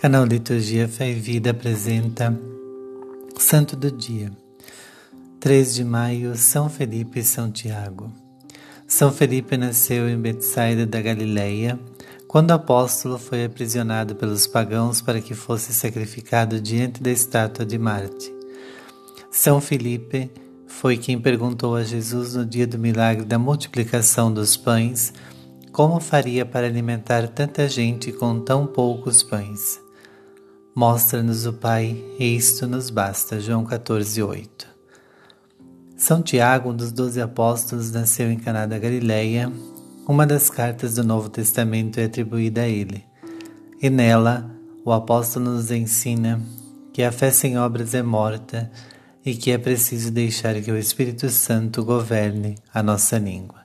Canal Liturgia Fé e Vida apresenta Santo do Dia, 3 de maio, São Felipe e São Tiago. São Felipe nasceu em Betsaida da Galileia, quando o apóstolo foi aprisionado pelos pagãos para que fosse sacrificado diante da estátua de Marte. São Felipe foi quem perguntou a Jesus no dia do milagre da multiplicação dos pães como faria para alimentar tanta gente com tão poucos pães. Mostra-nos o Pai, e isto nos basta. João 14, 8. São Tiago, um dos doze apóstolos, nasceu em Caná da Galileia. Uma das cartas do Novo Testamento é atribuída a ele. E nela, o apóstolo nos ensina que a fé sem obras é morta e que é preciso deixar que o Espírito Santo governe a nossa língua.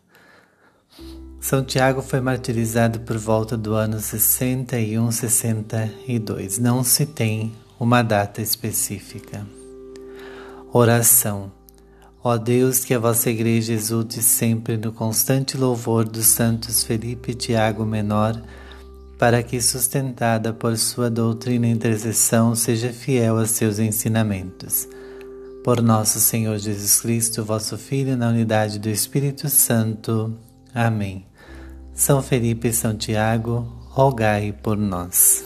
São Tiago foi martirizado por volta do ano 61-62. Não se tem uma data específica. Oração. Ó Deus, que a vossa igreja exulte sempre no constante louvor dos santos Felipe e Tiago Menor, para que, sustentada por sua doutrina e intercessão, seja fiel a seus ensinamentos. Por nosso Senhor Jesus Cristo, vosso Filho, na unidade do Espírito Santo. Amém. São Felipe e São Tiago, rogai por nós.